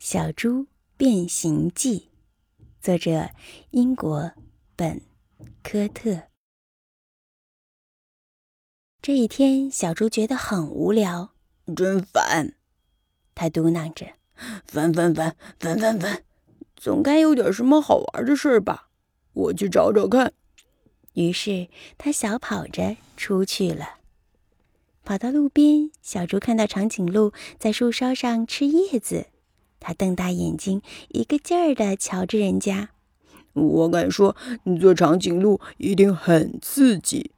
小猪变形记》，作者英国本科特。这一天，小猪觉得很无聊，真烦。他嘟囔着：“烦烦烦烦烦烦，总该有点什么好玩的事吧？我去找找看。”于是他小跑着出去了。跑到路边，小猪看到长颈鹿在树梢上吃叶子，他瞪大眼睛，一个劲儿地瞧着人家。我敢说，你做长颈鹿一定很刺激。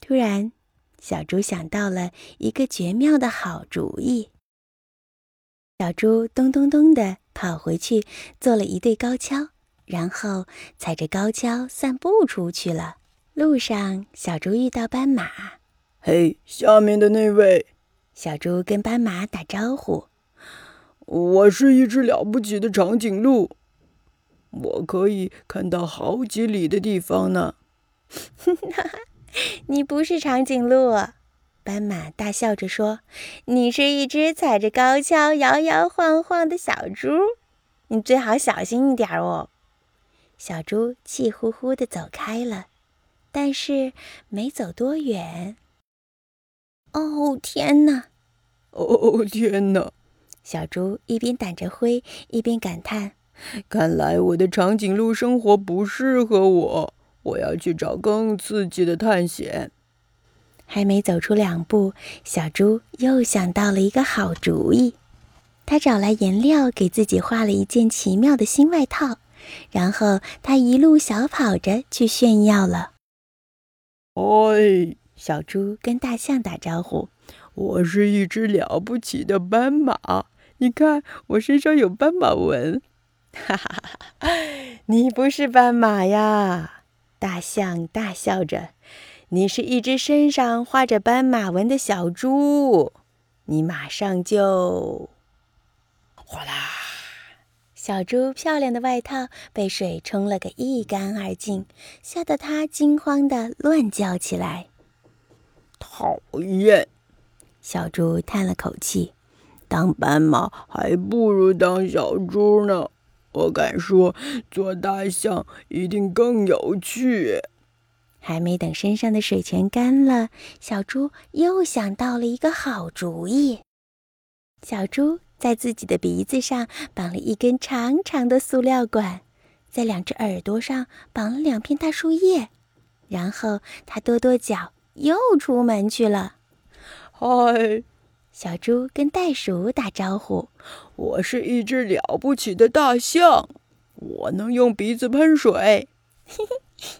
突然，小猪想到了一个绝妙的好主意。小猪咚咚咚地跑回去，做了一对高跷，然后踩着高跷散步出去了。路上，小猪遇到斑马。嘿，下面的那位，小猪跟斑马打招呼。我是一只了不起的长颈鹿，我可以看到好几里的地方呢。你不是长颈鹿，斑马大笑着说：“你是一只踩着高跷摇摇晃晃的小猪，你最好小心一点哦。”小猪气呼呼地走开了。但是没走多远，哦天哪！哦天哪！小猪一边掸着灰，一边感叹：“看来我的长颈鹿生活不适合我，我要去找更刺激的探险。”还没走出两步，小猪又想到了一个好主意。他找来颜料，给自己画了一件奇妙的新外套，然后他一路小跑着去炫耀了。哦，小猪跟大象打招呼：“我是一只了不起的斑马，你看我身上有斑马纹。”哈哈哈！你不是斑马呀！大象大笑着：“你是一只身上画着斑马纹的小猪，你马上就……哗啦！”小猪漂亮的外套被水冲了个一干二净，吓得它惊慌的乱叫起来。讨厌！小猪叹了口气：“当斑马还不如当小猪呢。我敢说，做大象一定更有趣。”还没等身上的水全干了，小猪又想到了一个好主意。小猪。在自己的鼻子上绑了一根长长的塑料管，在两只耳朵上绑了两片大树叶，然后他跺跺脚，又出门去了。嗨，小猪跟袋鼠打招呼：“我是一只了不起的大象，我能用鼻子喷水。”嘿嘿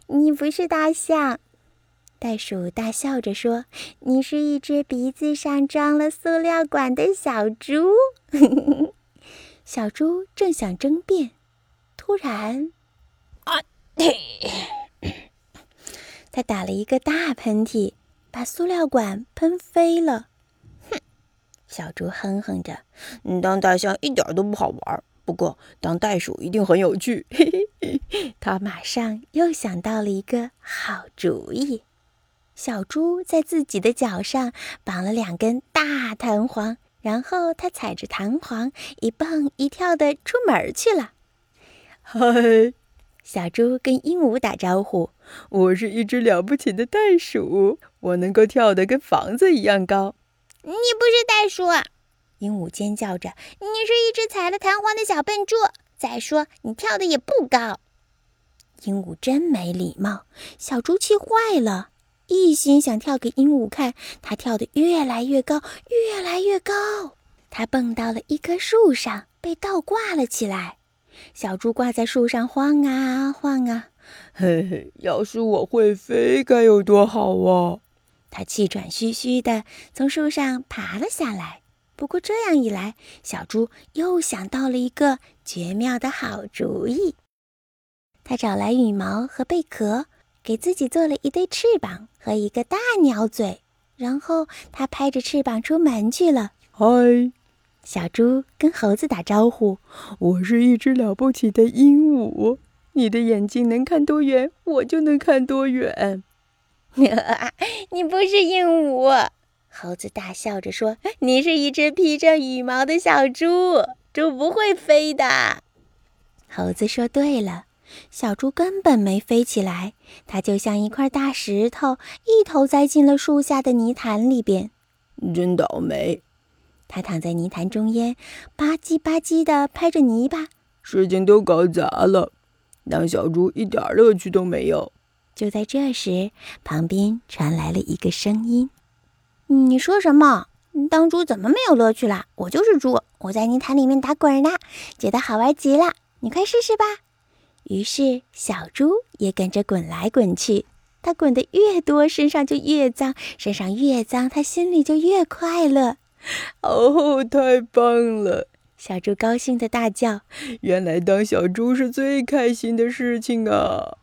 你不是大象。袋鼠大笑着说：“你是一只鼻子上装了塑料管的小猪。”小猪正想争辩，突然，啊！他打了一个大喷嚏，把塑料管喷飞了。哼！小猪哼哼着：“当大象一点都不好玩，不过当袋鼠一定很有趣。”嘿嘿嘿！他马上又想到了一个好主意。小猪在自己的脚上绑了两根大弹簧，然后他踩着弹簧一蹦一跳的出门去了。嗨，小猪跟鹦鹉打招呼：“我是一只了不起的袋鼠，我能够跳得跟房子一样高。”“你不是袋鼠！”鹦鹉尖叫着，“你是一只踩了弹簧的小笨猪。再说，你跳的也不高。”鹦鹉真没礼貌，小猪气坏了。一心想跳给鹦鹉看，它跳得越来越高，越来越高。它蹦到了一棵树上，被倒挂了起来。小猪挂在树上晃啊晃啊，嘿嘿，要是我会飞，该有多好啊！它气喘吁吁地从树上爬了下来。不过这样一来，小猪又想到了一个绝妙的好主意。它找来羽毛和贝壳。给自己做了一对翅膀和一个大鸟嘴，然后他拍着翅膀出门去了。嗨，小猪跟猴子打招呼：“我是一只了不起的鹦鹉，你的眼睛能看多远，我就能看多远。”你不是鹦鹉，猴子大笑着说：“你是一只披着羽毛的小猪。”猪不会飞的。猴子说：“对了，小猪根本没飞起来，它就像一块大石头，一头栽进了树下的泥潭里边。真倒霉！它躺在泥潭中间，吧唧吧唧地拍着泥巴，事情都搞砸了，当小猪一点乐趣都没有。就在这时，旁边传来了一个声音：“你说什么？当猪怎么没有乐趣啦？我就是猪，我在泥潭里面打滚呢，觉得好玩极了。”你快试试吧！于是小猪也跟着滚来滚去。它滚得越多，身上就越脏；身上越脏，它心里就越快乐。哦，太棒了！小猪高兴地大叫：“原来当小猪是最开心的事情啊！”